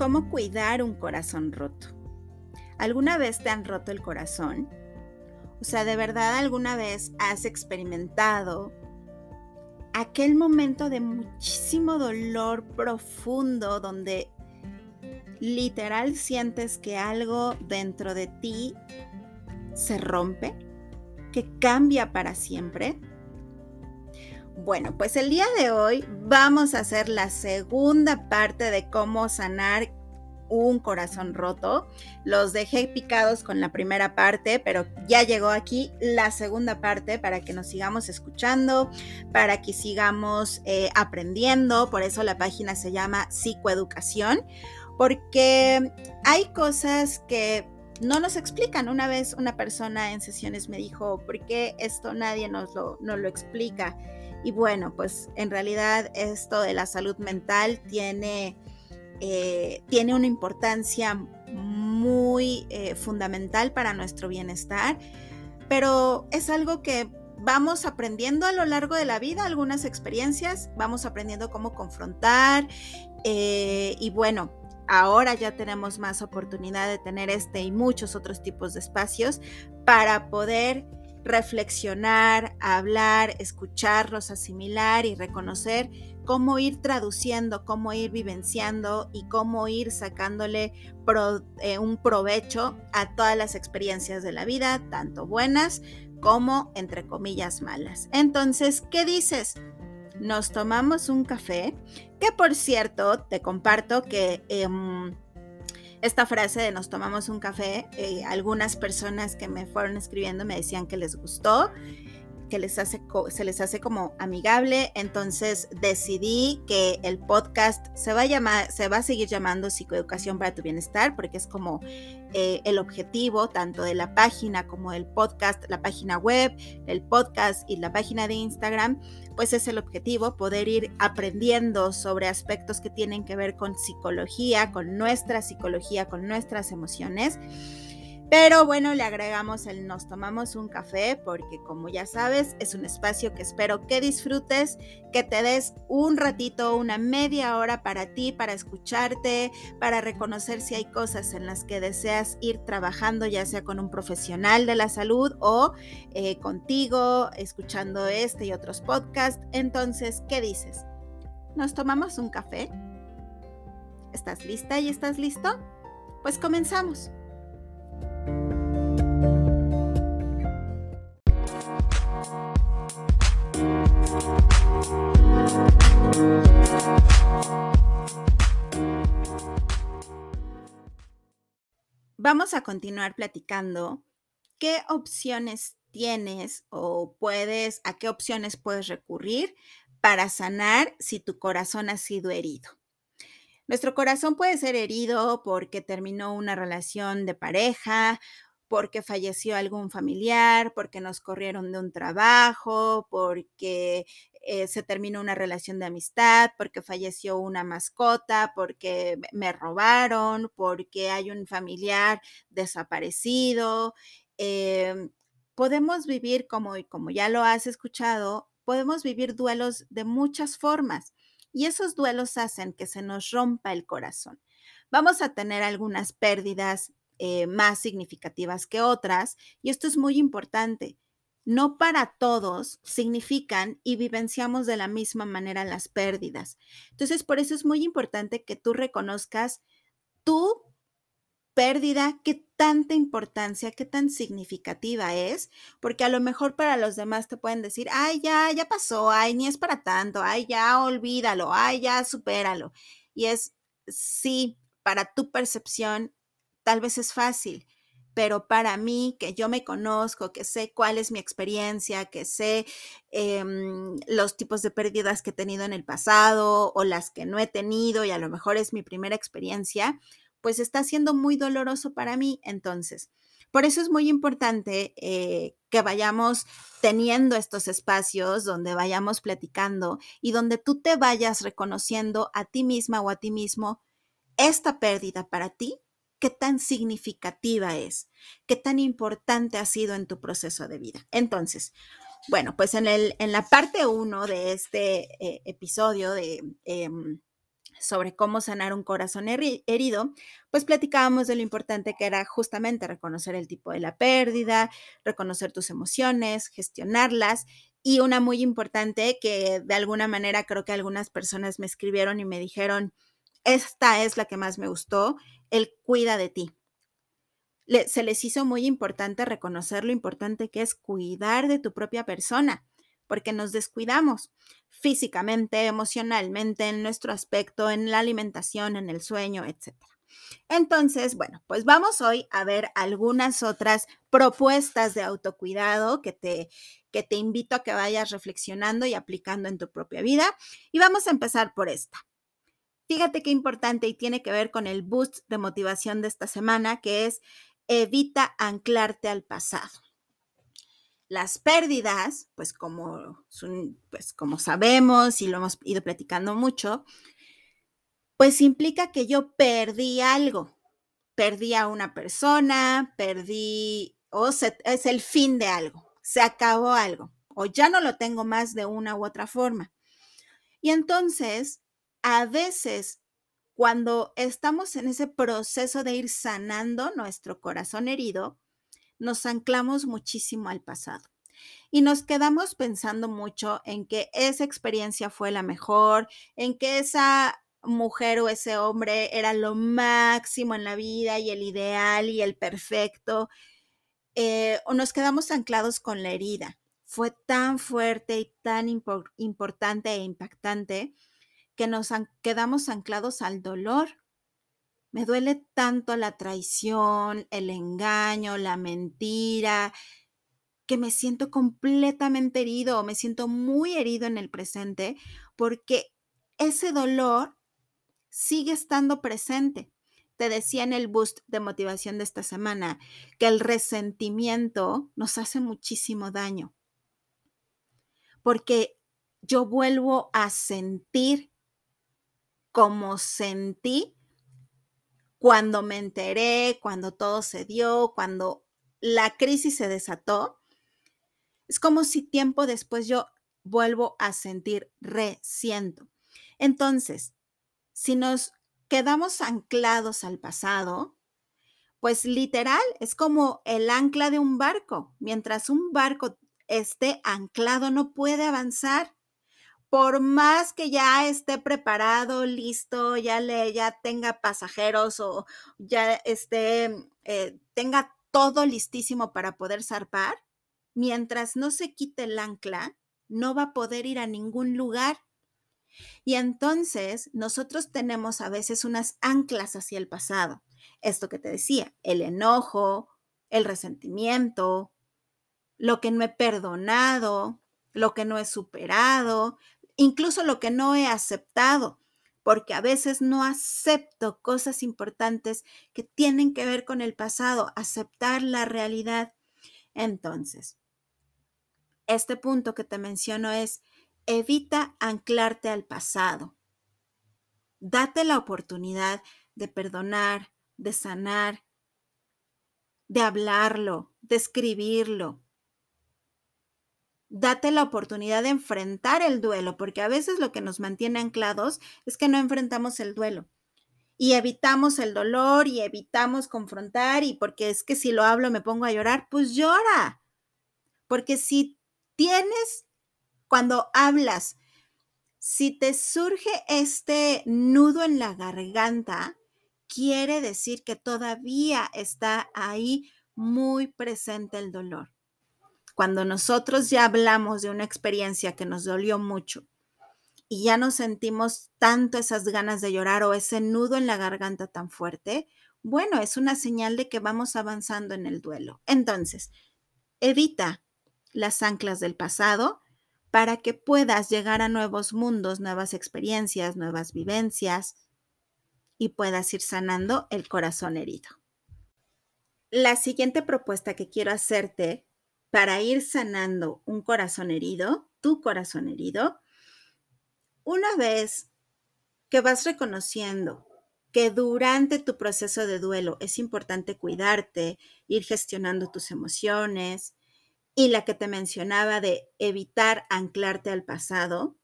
cómo cuidar un corazón roto. ¿Alguna vez te han roto el corazón? O sea, ¿de verdad alguna vez has experimentado aquel momento de muchísimo dolor profundo donde literal sientes que algo dentro de ti se rompe, que cambia para siempre? Bueno, pues el día de hoy vamos a hacer la segunda parte de cómo sanar un corazón roto. Los dejé picados con la primera parte, pero ya llegó aquí la segunda parte para que nos sigamos escuchando, para que sigamos eh, aprendiendo. Por eso la página se llama Psicoeducación, porque hay cosas que no nos explican. Una vez una persona en sesiones me dijo, ¿por qué esto nadie nos lo, lo explica? Y bueno, pues en realidad esto de la salud mental tiene, eh, tiene una importancia muy eh, fundamental para nuestro bienestar, pero es algo que vamos aprendiendo a lo largo de la vida, algunas experiencias, vamos aprendiendo cómo confrontar eh, y bueno, ahora ya tenemos más oportunidad de tener este y muchos otros tipos de espacios para poder reflexionar, hablar, escucharlos, asimilar y reconocer cómo ir traduciendo, cómo ir vivenciando y cómo ir sacándole eh, un provecho a todas las experiencias de la vida, tanto buenas como, entre comillas, malas. Entonces, ¿qué dices? Nos tomamos un café, que por cierto, te comparto que... Em, esta frase de nos tomamos un café, eh, algunas personas que me fueron escribiendo me decían que les gustó que les hace, se les hace como amigable. Entonces decidí que el podcast se va a llamar, se va a seguir llamando Psicoeducación para tu Bienestar, porque es como eh, el objetivo tanto de la página como del podcast, la página web, el podcast y la página de Instagram, pues es el objetivo poder ir aprendiendo sobre aspectos que tienen que ver con psicología, con nuestra psicología, con nuestras emociones. Pero bueno, le agregamos el nos tomamos un café porque como ya sabes, es un espacio que espero que disfrutes, que te des un ratito, una media hora para ti, para escucharte, para reconocer si hay cosas en las que deseas ir trabajando, ya sea con un profesional de la salud o eh, contigo, escuchando este y otros podcasts. Entonces, ¿qué dices? ¿Nos tomamos un café? ¿Estás lista y estás listo? Pues comenzamos. Vamos a continuar platicando qué opciones tienes o puedes, a qué opciones puedes recurrir para sanar si tu corazón ha sido herido. Nuestro corazón puede ser herido porque terminó una relación de pareja, porque falleció algún familiar, porque nos corrieron de un trabajo, porque eh, se terminó una relación de amistad, porque falleció una mascota, porque me robaron, porque hay un familiar desaparecido. Em, podemos vivir, como, como ya lo has escuchado, podemos vivir duelos de muchas formas y esos duelos hacen que se nos rompa el corazón. Vamos a tener algunas pérdidas eh, más significativas que otras y esto es muy importante. No para todos significan y vivenciamos de la misma manera las pérdidas. Entonces, por eso es muy importante que tú reconozcas tu pérdida, qué tanta importancia, qué tan significativa es, porque a lo mejor para los demás te pueden decir, ay, ya, ya pasó, ay, ni es para tanto, ay, ya, olvídalo, ay, ya, supéralo. Y es, sí, para tu percepción, tal vez es fácil, pero para mí, que yo me conozco, que sé cuál es mi experiencia, que sé em, los tipos de pérdidas que he tenido en el pasado o las que no he tenido y a lo mejor es mi primera experiencia, pues está siendo muy doloroso para mí. Entonces, por eso es muy importante eh, que vayamos teniendo estos espacios donde vayamos platicando y donde tú te vayas reconociendo a ti misma o a ti mismo esta pérdida para ti, qué tan significativa es, qué tan importante ha sido en tu proceso de vida. Entonces, bueno, pues en, el, en la parte uno de este eh, episodio de... Em, sobre cómo sanar un corazón herido, pues platicábamos de lo importante que era justamente reconocer el tipo de la pérdida, reconocer tus emociones, gestionarlas y una muy importante que de alguna manera creo que algunas personas me escribieron y me dijeron, esta es la que más me gustó, el cuida de ti. se les hizo muy importante reconocer lo importante que es cuidar de tu propia persona porque nos descuidamos físicamente, emocionalmente, en nuestro aspecto, en la alimentación, en el sueño, etc. Entonces, bueno, pues vamos hoy a ver algunas otras propuestas de autocuidado que te, que te invito a que vayas reflexionando y aplicando en tu propia vida. Y vamos a empezar por esta. Fíjate qué importante y tiene que ver con el boost de motivación de esta semana, que es evita anclarte al pasado. Las pérdidas, pues como, pues como sabemos y lo hemos ido platicando mucho, pues implica que yo perdí algo. Perdí a una persona, perdí, o es el fin de algo, se acabó algo, o ya no lo tengo más de una u otra forma. Y entonces, a veces, cuando estamos en ese proceso de ir sanando nuestro corazón herido, nos anclamos muchísimo al pasado y nos quedamos pensando mucho en que esa experiencia fue la mejor, en que esa mujer o ese hombre era lo máximo en la vida y el ideal y el perfecto, eh, o nos quedamos anclados con la herida. Fue tan fuerte y tan importante e impactante que nos quedamos anclados al dolor me duele tanto la traición, el engaño, la mentira, que me siento completamente herido me siento muy herido en el presente porque ese dolor sigue estando presente. Te decía en el boost de motivación de esta semana que el resentimiento nos hace muchísimo daño porque yo vuelvo a sentir como sentí cuando me enteré, cuando todo se dio, cuando la crisis se desató, es como si tiempo después yo vuelvo a sentir resiento. Entonces, si nos quedamos anclados al pasado, pues literal es como el ancla de un barco. Mientras un barco esté anclado, no puede avanzar por más que ya esté preparado, listo, ya le, ya tenga pasajeros o ya esté, eh, tenga todo listísimo para poder zarpar, mientras no se quite el ancla, no va a poder ir a ningún lugar. Y entonces nosotros tenemos a veces unas anclas hacia el pasado. Esto que te decía, el enojo, el resentimiento, lo que no he perdonado, lo que no he superado, incluso lo que no he aceptado, porque a veces no acepto cosas importantes que tienen que ver con el pasado, aceptar la realidad. Entonces, este punto que te menciono es, evita anclarte al pasado. Date la oportunidad de perdonar, de sanar, de hablarlo, de escribirlo, date la oportunidad de enfrentar el duelo, porque a veces lo que nos mantiene anclados es que no enfrentamos el duelo y evitamos el dolor y evitamos confrontar y porque es que si lo hablo me pongo a llorar, pues llora. Porque si tienes, cuando hablas, si te surge este nudo en la garganta, quiere decir que todavía está ahí muy presente el dolor cuando nosotros ya hablamos de una experiencia que nos dolió mucho y ya no sentimos tanto esas ganas de llorar o ese nudo en la garganta tan fuerte, bueno, es una señal de que vamos avanzando en el duelo. Entonces, evita las anclas del pasado para que puedas llegar a nuevos mundos, nuevas experiencias, nuevas vivencias y puedas ir sanando el corazón herido. La siguiente propuesta que quiero hacerte para ir sanando un corazón herido, tu corazón herido, una vez que vas reconociendo que durante tu proceso de duelo es importante cuidarte, ir gestionando tus emociones y la que te mencionaba de evitar anclarte al pasado,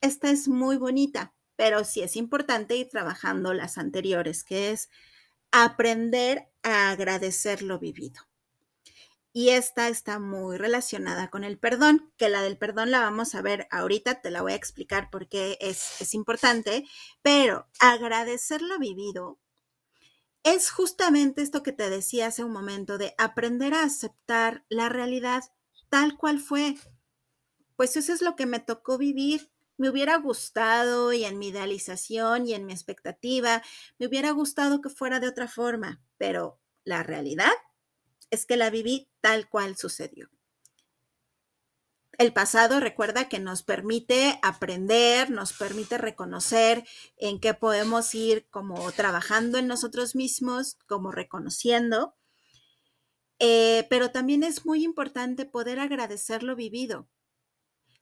esta es muy bonita pero sí es importante ir trabajando las anteriores, que es aprender a agradecer lo vivido. Y esta está muy relacionada con el perdón, que la del perdón la vamos a ver ahorita, te la voy a explicar por qué es, es importante, pero agradecer lo vivido es justamente esto que te decía hace un momento de aprender a aceptar la realidad tal cual fue. Pues eso es lo que me tocó vivir. Me hubiera gustado y en mi idealización y en mi expectativa, me hubiera gustado que fuera de otra forma, pero la realidad es que la viví tal cual sucedió. El pasado recuerda que nos permite aprender, nos permite reconocer en qué podemos ir como trabajando en nosotros mismos, como reconociendo, eh, pero también es muy importante poder agradecer lo vivido.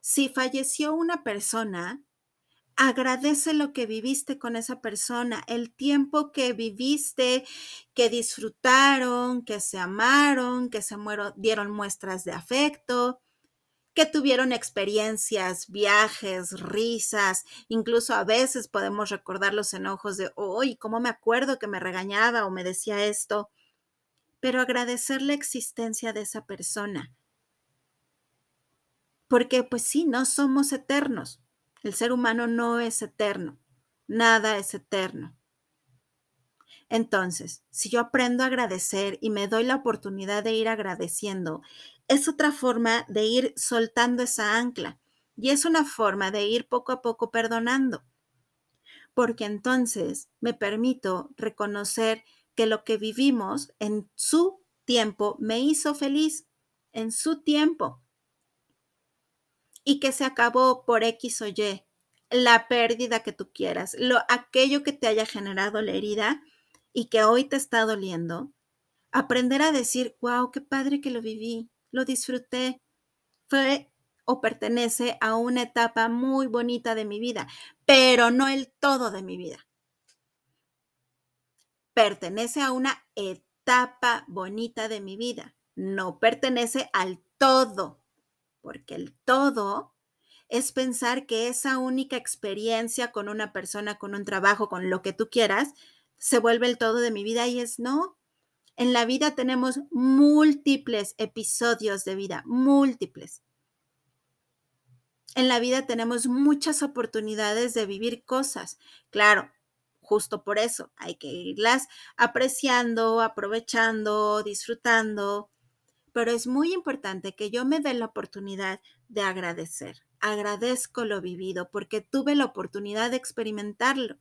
Si falleció una persona, agradece lo que viviste con esa persona, el tiempo que viviste, que disfrutaron, que se amaron, que se dieron muestras de afecto, que tuvieron experiencias, viajes, risas, incluso a veces podemos recordar los enojos de, hoy, ¿cómo me acuerdo que me regañaba o me decía esto? Pero agradecer la existencia de esa persona. Porque pues sí, no somos eternos el ser humano no es eterno, nada es eterno. Entonces, si yo aprendo a agradecer y me doy la oportunidad de ir agradeciendo, es otra forma de ir soltando esa ancla y es una forma de ir poco a poco perdonando. Porque entonces me permito reconocer que lo que vivimos en su tiempo me hizo feliz, en su tiempo y que se acabó por X o Y, la pérdida que tú quieras, lo, aquello que te haya generado la herida y que hoy te está doliendo, aprender a decir, wow, qué padre que lo viví, lo disfruté, fue o pertenece a una etapa muy bonita de mi vida, pero no el todo de mi vida. Pertenece a una etapa bonita de mi vida, no pertenece al todo porque el todo es pensar que esa única experiencia con una persona, con un trabajo, con lo que tú quieras, se vuelve el todo de mi vida y es no. En la vida tenemos múltiples episodios de vida, múltiples. En la vida tenemos muchas oportunidades de vivir cosas. Claro, justo por eso hay que irlas apreciando, aprovechando, disfrutando, pero es muy importante que yo me dé la oportunidad de agradecer. Agradezco lo vivido porque tuve la oportunidad de experimentarlo.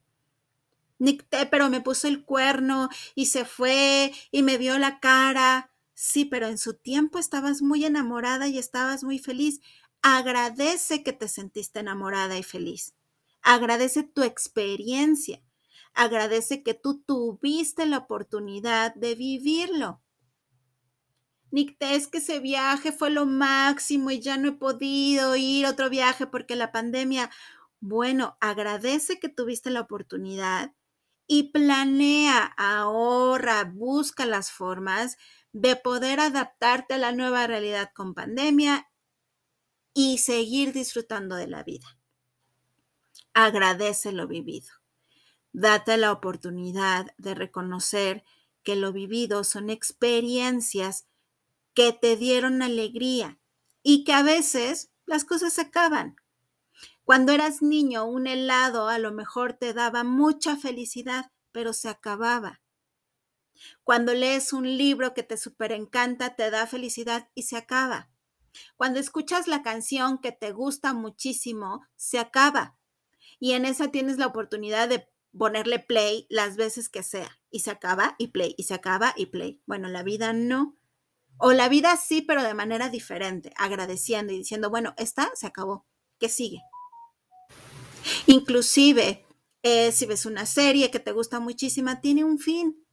pero me puso el cuerno y se fue y me vio la cara. Sí, pero en su tiempo estabas muy enamorada y estabas muy feliz. Agradece que te sentiste enamorada y feliz. Agradece tu experiencia. Agradece que tú tuviste la oportunidad de vivirlo. Nick, es que ese viaje fue lo máximo y ya no he podido ir otro viaje porque la pandemia. Bueno, agradece que tuviste la oportunidad y planea, ahorra, busca las formas de poder adaptarte a la nueva realidad con pandemia y seguir disfrutando de la vida. Agradece lo vivido. Date la oportunidad de reconocer que lo vivido son experiencias que te dieron alegría y que a veces las cosas se acaban. Cuando eras niño, un helado a lo mejor te daba mucha felicidad, pero se acababa. Cuando lees un libro que te super encanta, te da felicidad y se acaba. Cuando escuchas la canción que te gusta muchísimo, se acaba. Y en esa tienes la oportunidad de ponerle play las veces que sea. Y se acaba y play, y se acaba y play. Bueno, la vida no. O la vida sí, pero de manera diferente, agradeciendo y diciendo, bueno, esta se acabó, ¿qué sigue? Inclusive, eh, si ves una serie que te gusta muchísima, tiene un fin.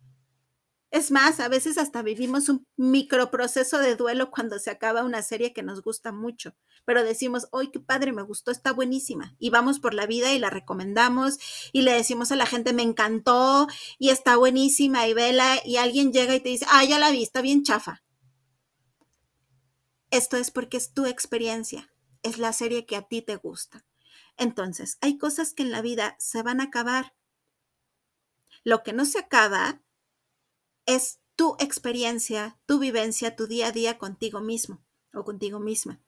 Es más, a veces hasta vivimos un microproceso de duelo cuando se acaba una serie que nos gusta mucho, pero decimos, ¡ay, qué padre, me gustó, está buenísima! Y vamos por la vida y la recomendamos y le decimos a la gente, me encantó y está buenísima y vela y alguien llega y te dice, ah, ya la vi, está bien chafa. Esto es porque es tu experiencia, es la serie que a ti te gusta. Entonces, hay cosas que en la vida se van a acabar. Lo que no se acaba es tu experiencia, tu vivencia, tu día a día contigo mismo o contigo misma.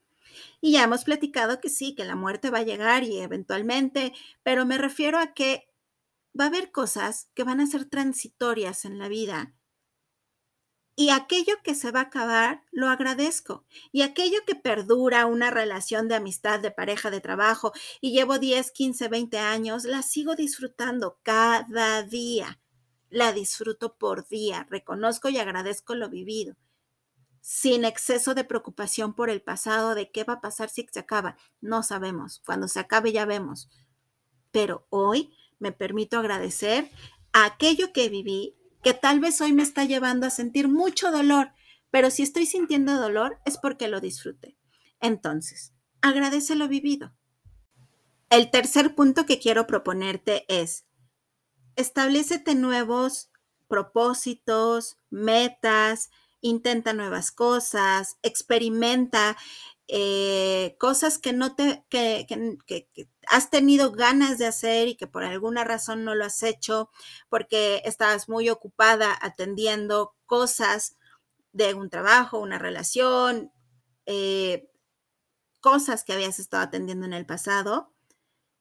Y ya hemos platicado que sí, que la muerte va a llegar y eventualmente, pero me refiero a que va a haber cosas que van a ser transitorias en la vida. Y aquello que se va a acabar, lo agradezco. Y aquello que perdura, una relación de amistad, de pareja, de trabajo, y llevo 10, 15, 20 años, la sigo disfrutando cada día. La disfruto por día. Reconozco y agradezco lo vivido sin exceso de preocupación por el pasado, de qué va a pasar si se acaba. No sabemos. Cuando se acabe ya vemos. Pero hoy me permito agradecer a aquello que viví, que tal vez hoy me está llevando a sentir mucho dolor, pero si estoy sintiendo dolor es porque lo disfruté. Entonces, agradece lo vivido. El tercer punto que quiero proponerte es, establecete nuevos propósitos, metas, intenta nuevas cosas, experimenta eh, cosas que no te, que, has tenido ganas de hacer y que por alguna razón no lo has hecho porque estabas muy ocupada atendiendo cosas de un trabajo, una relación, eh, cosas que habías estado atendiendo en el pasado.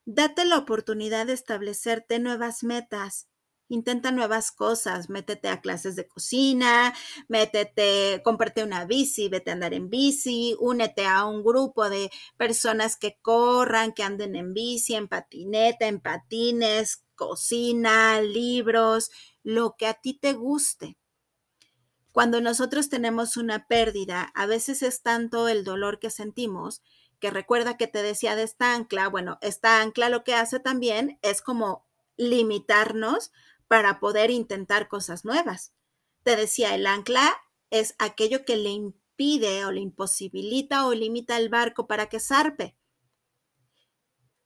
Date la oportunidad de establecerte nuevas metas Intenta nuevas cosas, métete a clases de cocina, métete, cómprate una bici, vete a andar en bici, únete a un grupo de personas que corran, que anden en bici, en patineta, en patines, cocina, libros, lo que a ti te guste. Cuando nosotros tenemos una pérdida, a veces es tanto el dolor que sentimos que recuerda que te decía de esta ancla, bueno, esta ancla lo que hace también es como limitarnos para poder intentar cosas nuevas. Te decía, el ancla es aquello que le impide o le imposibilita o limita el barco para que zarpe.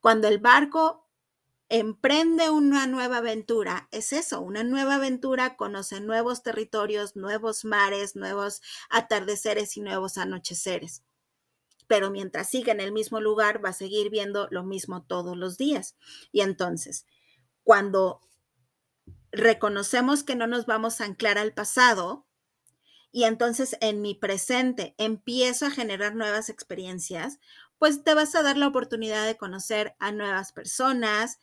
Cuando el barco emprende una nueva aventura, es eso, una nueva aventura, conoce nuevos territorios, nuevos mares, nuevos atardeceres y nuevos anocheceres. Pero mientras siga en el mismo lugar, va a seguir viendo lo mismo todos los días. Y entonces, cuando reconocemos que no nos vamos a anclar al pasado y entonces en mi presente empiezo a generar nuevas experiencias, pues te vas a dar la oportunidad de conocer a nuevas personas,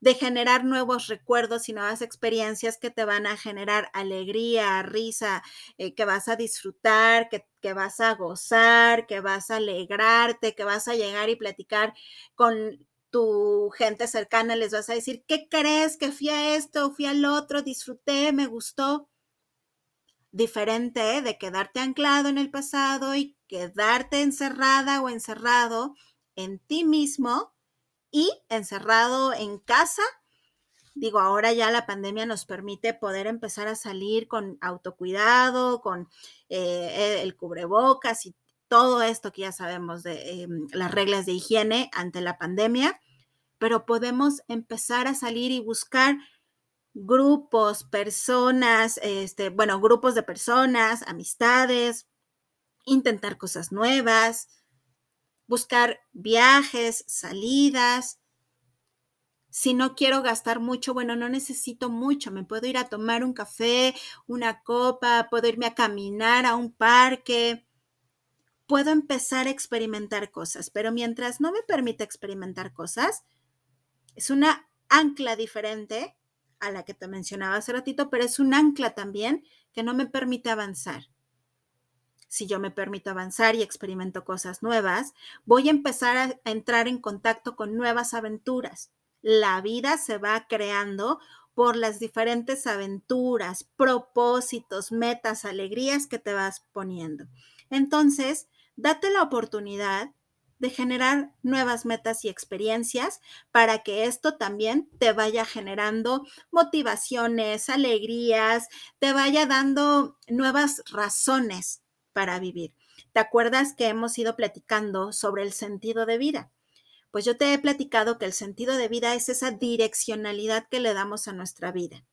de generar nuevos recuerdos y nuevas experiencias que te van a generar alegría, risa, eh, que vas a disfrutar, que, que, vas a gozar, que vas a alegrarte, que vas a llegar y platicar con tu gente cercana les vas a decir, ¿qué crees que fui a esto, fui al otro, disfruté, me gustó? Diferente de quedarte anclado en el pasado y quedarte encerrada o encerrado en ti mismo y encerrado en casa. Digo, ahora ya la pandemia nos permite poder empezar a salir con autocuidado, con eh, el cubrebocas y todo esto que ya sabemos de em, las reglas de higiene ante la pandemia pero podemos empezar a salir y buscar grupos, personas, este, bueno, grupos de personas, amistades, intentar cosas nuevas, buscar viajes, salidas. Si no quiero gastar mucho, bueno, no necesito mucho, me puedo ir a tomar un café, una copa, puedo irme a caminar a un parque, puedo empezar a experimentar cosas, pero mientras no me permita experimentar cosas, es una ancla diferente a la que te mencionaba hace ratito, pero es un ancla también que no me permite avanzar. Si yo me permito avanzar y experimento cosas nuevas, voy a empezar a, entrar en contacto con nuevas aventuras. La vida se va creando por las diferentes aventuras, propósitos, metas, alegrías que te vas poniendo. Entonces, date la oportunidad de generar nuevas metas y experiencias para que esto también te vaya generando motivaciones, alegrías, te vaya dando nuevas razones para vivir. ¿Te acuerdas que hemos ido platicando sobre el sentido de vida? Pues yo te he platicado que el sentido de vida es esa direccionalidad que le damos a nuestra vida.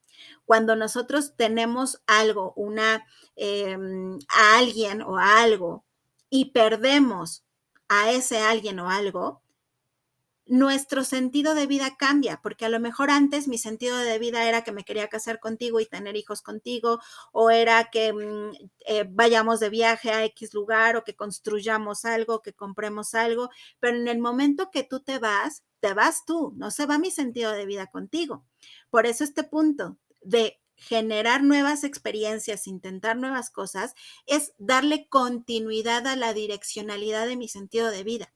Cuando nosotros tenemos algo, una, em, a alguien o algo y perdemos a ese alguien o algo, nuestro sentido de vida cambia, porque a lo mejor antes mi sentido de vida era que me quería casar contigo y tener hijos contigo, o era que mm, eh, vayamos de viaje a X lugar, o que construyamos algo, que compremos algo, pero en el momento que tú te vas, te vas tú, no se va mi sentido de vida contigo. Por eso este punto de generar nuevas experiencias, intentar nuevas cosas, es darle continuidad a la direccionalidad de mi sentido de vida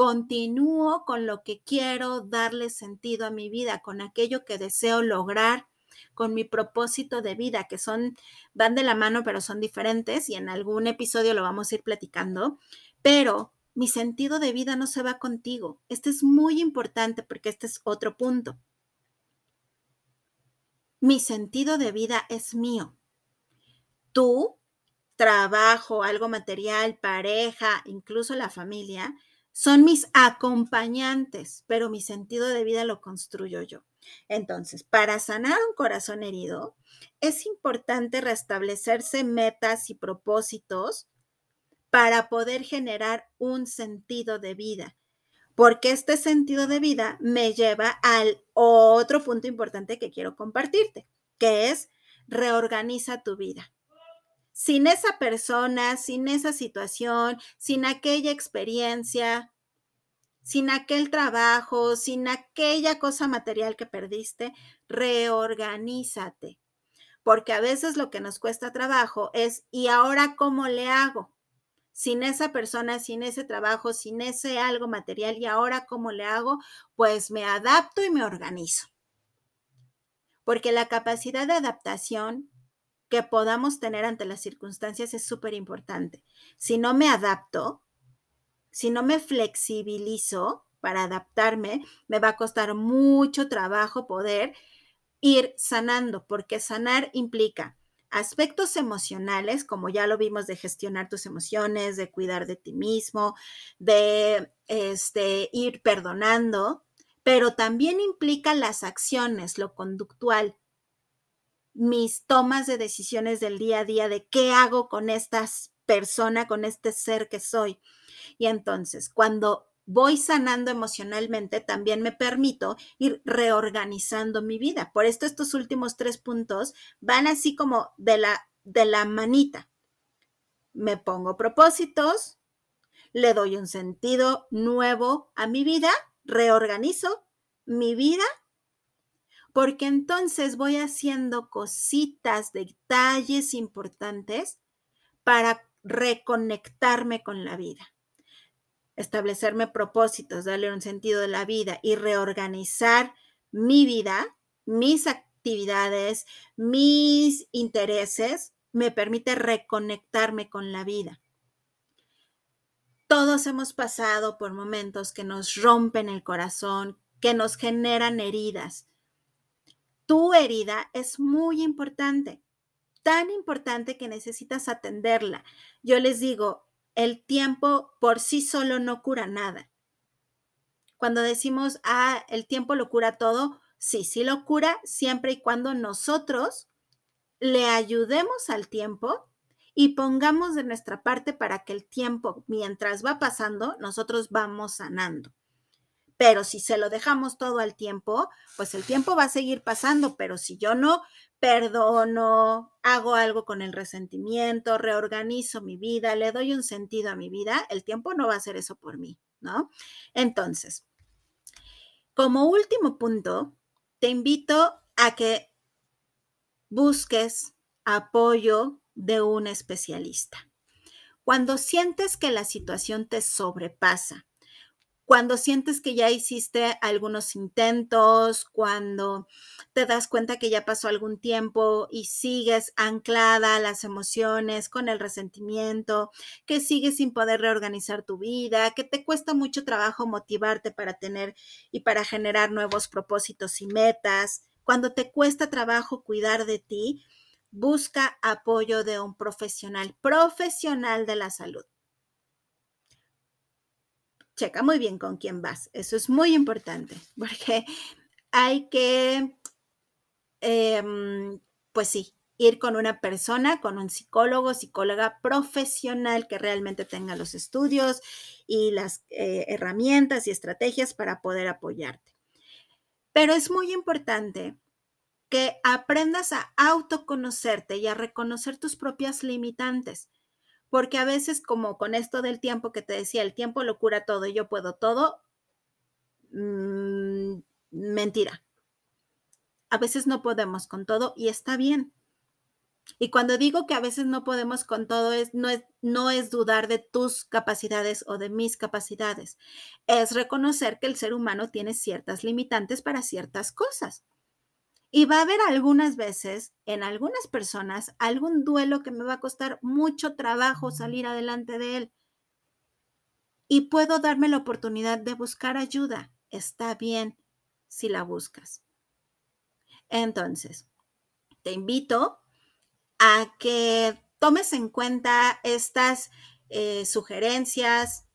continúo con lo que quiero darle sentido a mi vida, con aquello que deseo lograr, con mi propósito de vida, que son, van de la mano, pero son diferentes y en algún episodio lo vamos a ir platicando, pero mi sentido de vida no se va contigo. Este es muy importante porque este es otro punto. Mi sentido de vida es mío. Tú, trabajo, algo material, pareja, incluso la familia, son mis acompañantes, pero mi sentido de vida lo construyo yo. Entonces, para sanar un corazón herido, es importante restablecerse metas y propósitos para poder generar un sentido de vida, porque este sentido de vida me lleva al otro punto importante que quiero compartirte, que es reorganiza tu vida sin esa persona, sin esa situación, sin aquella experiencia, sin aquel trabajo, sin aquella cosa material que perdiste, reorganízate. Porque a veces lo que nos cuesta trabajo es, ¿y ahora cómo le hago? Sin esa persona, sin ese trabajo, sin ese algo material, ¿y ahora cómo le hago? Pues me adapto y me organizo. Porque la capacidad de adaptación que podamos tener ante las circunstancias es súper importante. Si no me adapto, si no me flexibilizo para adaptarme, me va a costar mucho trabajo poder ir sanando, porque sanar implica aspectos emocionales, como ya lo vimos de gestionar tus emociones, de cuidar de ti mismo, de este, ir perdonando, pero también implica las acciones, lo conductual, mis tomas de decisiones del día a día de qué hago con esta persona, con este ser que soy. Y entonces, cuando voy sanando emocionalmente, también me permito ir reorganizando mi vida. Por esto estos últimos tres puntos van así como de la, de la manita. Me pongo propósitos, le doy un sentido nuevo a mi vida, reorganizo mi vida porque entonces voy haciendo cositas, detalles importantes para reconectarme con la vida, establecerme propósitos, darle un sentido de la vida y reorganizar mi vida, mis actividades, mis intereses, me permite reconectarme con la vida. Todos hemos pasado por momentos que nos rompen el corazón, que nos generan heridas tu herida es muy importante, tan importante que necesitas atenderla. Yo les digo, el tiempo por sí solo no cura nada. Cuando decimos, ah, el tiempo lo cura todo, sí, sí lo cura siempre y cuando nosotros le ayudemos al tiempo y pongamos de nuestra parte para que el tiempo, mientras va pasando, nosotros vamos sanando. Pero si se lo dejamos todo al tiempo, pues el tiempo va a seguir pasando, pero si yo no perdono, hago algo con el resentimiento, reorganizo mi vida, le doy un sentido a mi vida, el tiempo no va a hacer eso por mí, ¿no? Entonces, como último punto, te invito a que busques apoyo de un especialista. Cuando sientes que la situación te sobrepasa, cuando sientes que ya hiciste algunos intentos, cuando te das cuenta que ya pasó algún tiempo y sigues anclada a las emociones, con el resentimiento, que sigues sin poder reorganizar tu vida, que te cuesta mucho trabajo motivarte para tener y para generar nuevos propósitos y metas, cuando te cuesta trabajo cuidar de ti, busca apoyo de un profesional, profesional de la salud checa muy bien con quién vas. Eso es muy importante porque hay que, em, pues sí, ir con una persona, con un psicólogo, psicóloga profesional que realmente tenga los estudios y las eh, herramientas y estrategias para poder apoyarte. Pero es muy importante que aprendas a autoconocerte y a reconocer tus propias limitantes, porque a veces como con esto del tiempo que te decía, el tiempo lo cura todo y yo puedo todo, mm, mentira. A veces no podemos con todo y está bien. Y cuando digo que a veces no podemos con todo, es, no, es, no es dudar de tus capacidades o de mis capacidades, es reconocer que el ser humano tiene ciertas limitantes para ciertas cosas. Y va a haber algunas veces, en algunas personas, algún duelo que me va a costar mucho trabajo salir adelante de él. Y puedo darme la oportunidad de buscar ayuda. Está bien si la buscas. Entonces, te invito a que tomes en cuenta estas eh, sugerencias,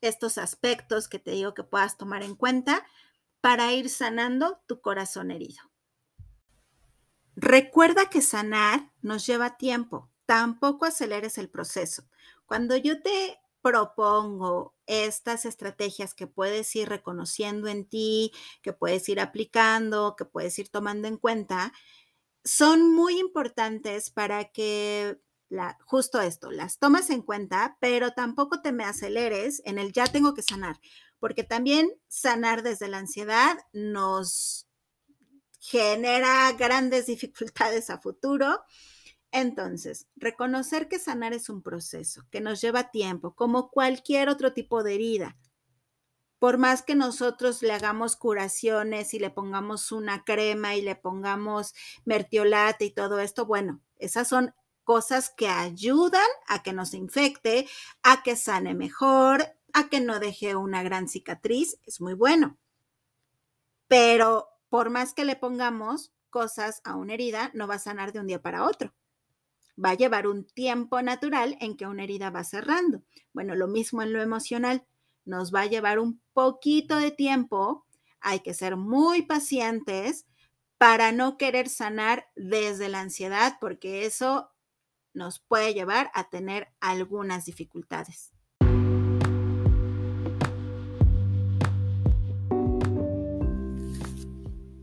estos aspectos que te digo que puedas tomar en cuenta para ir sanando tu corazón herido. Recuerda que sanar nos lleva tiempo, tampoco aceleres el proceso. Cuando yo te propongo estas estrategias que puedes ir reconociendo en ti, que puedes ir aplicando, que puedes ir tomando en cuenta, son muy importantes para que justo esto, las tomas en cuenta, pero tampoco te me aceleres en el ya tengo que sanar, porque también sanar desde la ansiedad nos genera grandes dificultades a futuro. Entonces, reconocer que sanar es un proceso que nos lleva tiempo, como cualquier otro tipo de herida por más que nosotros le hagamos curaciones y le pongamos una crema y le pongamos mertiolate y todo esto, bueno, esas son cosas que ayudan a que no se infecte, a que sane mejor, a que no deje una gran cicatriz, es muy bueno. Pero por más que le pongamos cosas a una herida, no va a sanar de un día para otro. Va a llevar un tiempo natural en que una herida va cerrando. Bueno, lo mismo en lo emocional nos va a llevar un poquito de tiempo, hay que ser muy pacientes para no querer sanar desde la ansiedad, porque eso nos puede llevar a tener algunas dificultades.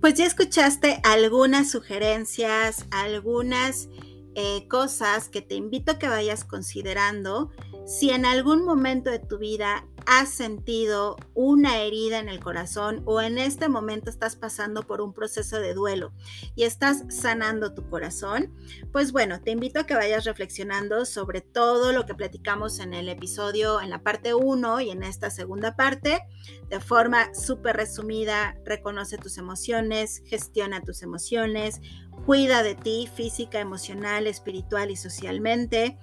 Pues ya escuchaste algunas sugerencias, algunas eh, cosas que te invito a que vayas considerando si en algún momento de tu vida has sentido una herida en el corazón o en este momento estás pasando por un proceso de duelo y estás sanando tu corazón, pues bueno, te invito a que vayas reflexionando sobre todo lo que platicamos en el episodio, en la parte 1 y en esta segunda parte, de forma súper resumida, reconoce tus emociones, gestiona tus emociones, cuida de ti física, emocional, espiritual y socialmente.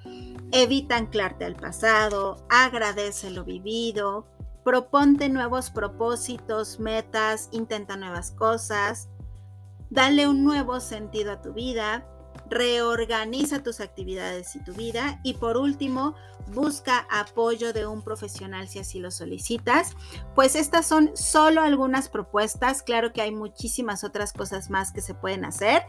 Evita anclarte al pasado, agradece lo vivido, proponte nuevos propósitos, metas, intenta nuevas cosas, dale un nuevo sentido a tu vida, reorganiza tus actividades y tu vida y por último, busca apoyo de un profesional si así lo solicitas. Pues estas son solo algunas propuestas, claro que hay muchísimas otras cosas más que se pueden hacer,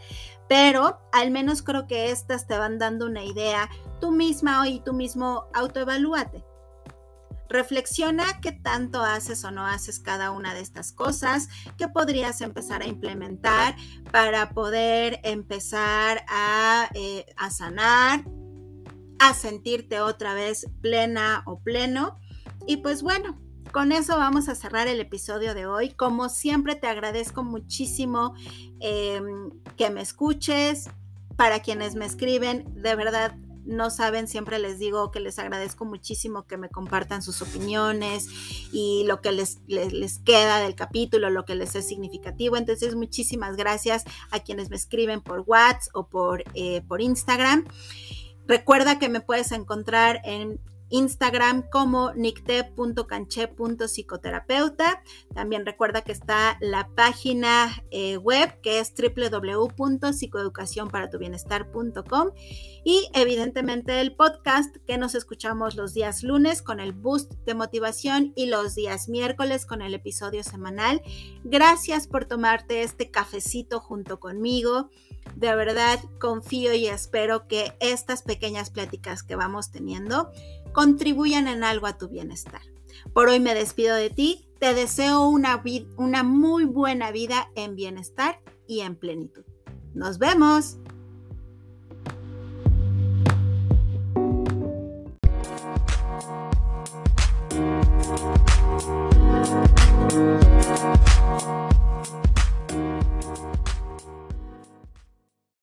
pero al menos creo que estas te van dando una idea tú misma y tú mismo autoevalúate. Reflexiona qué tanto haces o no haces cada una de estas cosas, qué podrías empezar a implementar para poder empezar a, eh, a sanar, a sentirte otra vez plena o pleno. Y pues bueno, con eso vamos a cerrar el episodio de hoy. Como siempre, te agradezco muchísimo em, que me escuches. Para quienes me escriben, de verdad no saben, siempre les digo que les agradezco muchísimo que me compartan sus opiniones y lo que les, les, queda del capítulo, lo que les es significativo. Entonces, muchísimas gracias a quienes me escriben por WhatsApp o por, eh, por Instagram. Recuerda que me puedes encontrar en Instagram como nicte.canche.psicoterapeuta. También recuerda que está la página eh, web que es www.psicoeducacionparatubienestar.com y evidentemente el podcast que nos escuchamos los días lunes con el boost de motivación y los días miércoles con el episodio semanal. Gracias por tomarte este cafecito junto conmigo. De verdad confío y espero que estas pequeñas pláticas que vamos teniendo contribuyan en algo a tu bienestar. Por hoy me despido de ti, te deseo una, una muy buena vida en bienestar y en plenitud. Nos vemos.